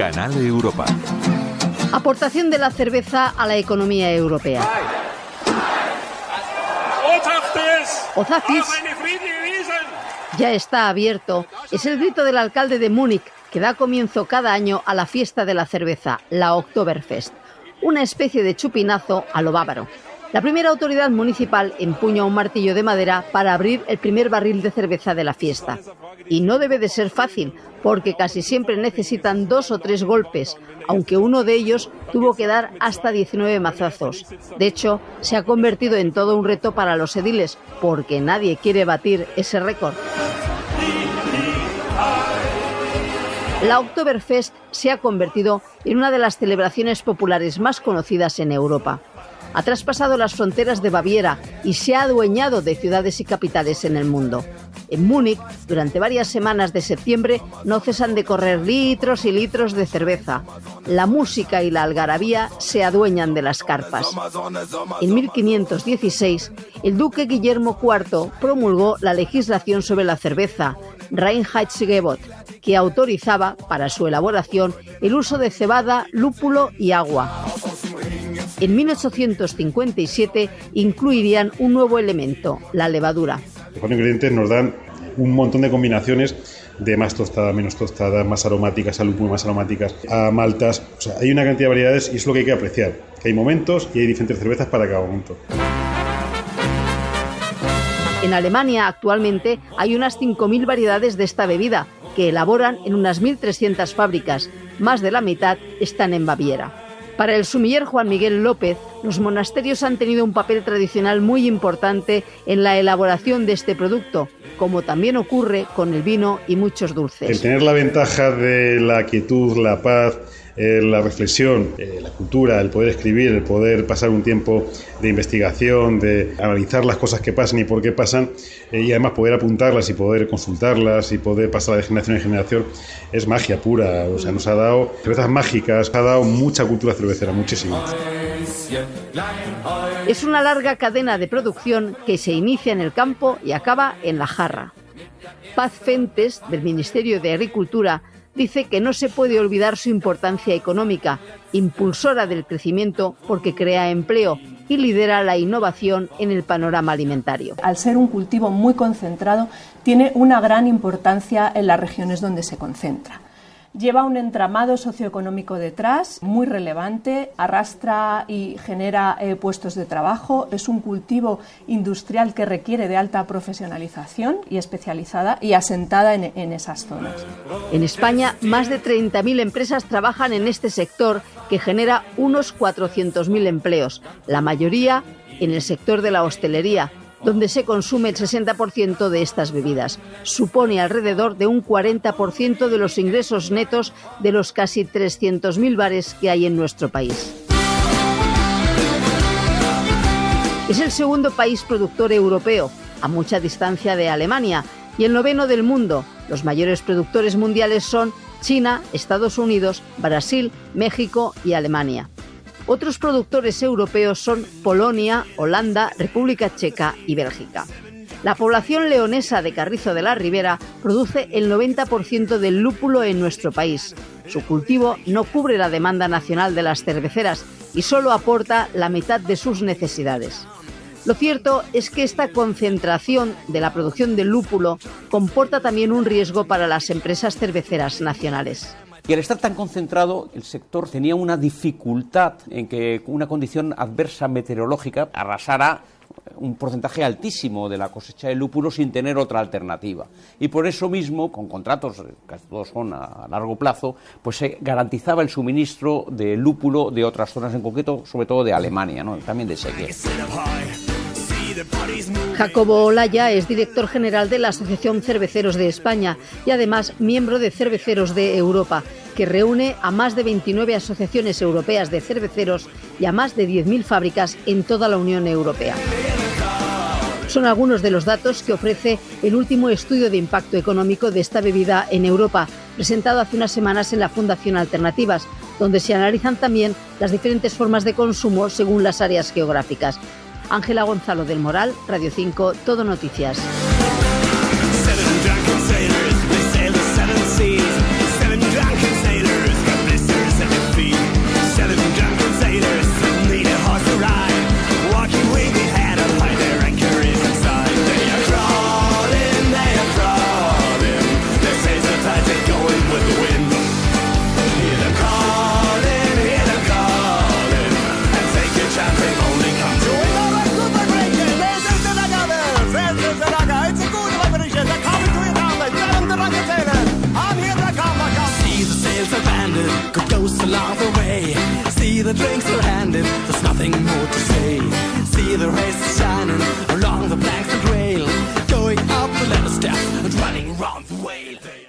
Canal Europa. Aportación de la cerveza a la economía europea. Ozafis ya está abierto. Es el grito del alcalde de Múnich que da comienzo cada año a la fiesta de la cerveza, la Oktoberfest, una especie de chupinazo a lo bávaro. La primera autoridad municipal empuña un martillo de madera para abrir el primer barril de cerveza de la fiesta. Y no debe de ser fácil, porque casi siempre necesitan dos o tres golpes, aunque uno de ellos tuvo que dar hasta 19 mazazos. De hecho, se ha convertido en todo un reto para los ediles, porque nadie quiere batir ese récord. La Oktoberfest se ha convertido en una de las celebraciones populares más conocidas en Europa ha traspasado las fronteras de Baviera y se ha adueñado de ciudades y capitales en el mundo. En Múnich, durante varias semanas de septiembre, no cesan de correr litros y litros de cerveza. La música y la algarabía se adueñan de las carpas. En 1516, el duque Guillermo IV promulgó la legislación sobre la cerveza, Reinheitsgebot, que autorizaba para su elaboración el uso de cebada, lúpulo y agua en 1857 incluirían un nuevo elemento, la levadura. Los ingredientes nos dan un montón de combinaciones de más tostada, menos tostada, más aromáticas, a lúpulo, más aromáticas, a maltas. O sea, hay una cantidad de variedades y es lo que hay que apreciar. Que hay momentos y hay diferentes cervezas para cada momento. En Alemania actualmente hay unas 5.000 variedades de esta bebida que elaboran en unas 1.300 fábricas. Más de la mitad están en Baviera. Para el sumiller Juan Miguel López, los monasterios han tenido un papel tradicional muy importante en la elaboración de este producto, como también ocurre con el vino y muchos dulces. El tener la ventaja de la quietud, la paz, eh, la reflexión, eh, la cultura, el poder escribir, el poder pasar un tiempo de investigación, de analizar las cosas que pasan y por qué pasan, eh, y además poder apuntarlas y poder consultarlas y poder pasar de generación en generación, es magia pura. O sea, nos ha dado cervezas mágicas, ha dado mucha cultura cervecera, muchísima. Es una larga cadena de producción que se inicia en el campo y acaba en la jarra. Paz Fentes, del Ministerio de Agricultura, dice que no se puede olvidar su importancia económica, impulsora del crecimiento porque crea empleo y lidera la innovación en el panorama alimentario. Al ser un cultivo muy concentrado, tiene una gran importancia en las regiones donde se concentra. Lleva un entramado socioeconómico detrás muy relevante, arrastra y genera eh, puestos de trabajo, es un cultivo industrial que requiere de alta profesionalización y especializada y asentada en, en esas zonas. En España, más de 30.000 empresas trabajan en este sector que genera unos 400.000 empleos, la mayoría en el sector de la hostelería, donde se consume el 60% de estas bebidas. Supone alrededor de un 40% de los ingresos netos de los casi 300.000 bares que hay en nuestro país. Es el segundo país productor europeo, a mucha distancia de Alemania, y el noveno del mundo. Los mayores productores mundiales son China, Estados Unidos, Brasil, México y Alemania. Otros productores europeos son Polonia, Holanda, República Checa y Bélgica. La población leonesa de Carrizo de la Ribera produce el 90% del lúpulo en nuestro país. Su cultivo no cubre la demanda nacional de las cerveceras y solo aporta la mitad de sus necesidades. Lo cierto es que esta concentración de la producción del lúpulo comporta también un riesgo para las empresas cerveceras nacionales. Y al estar tan concentrado, el sector tenía una dificultad en que una condición adversa meteorológica arrasara un porcentaje altísimo de la cosecha de lúpulo sin tener otra alternativa. Y por eso mismo, con contratos, casi todos son a largo plazo, pues se garantizaba el suministro de lúpulo de otras zonas, en concreto, sobre todo de Alemania, ¿no? también de Sequia. Jacobo Olaya es director general de la Asociación Cerveceros de España y además miembro de Cerveceros de Europa, que reúne a más de 29 asociaciones europeas de cerveceros y a más de 10.000 fábricas en toda la Unión Europea. Son algunos de los datos que ofrece el último estudio de impacto económico de esta bebida en Europa, presentado hace unas semanas en la Fundación Alternativas, donde se analizan también las diferentes formas de consumo según las áreas geográficas. Ángela Gonzalo del Moral, Radio 5, Todo Noticias. The drinks are handed, there's nothing more to say. See the race shining along the black rail, going up the leather steps and running round the whale.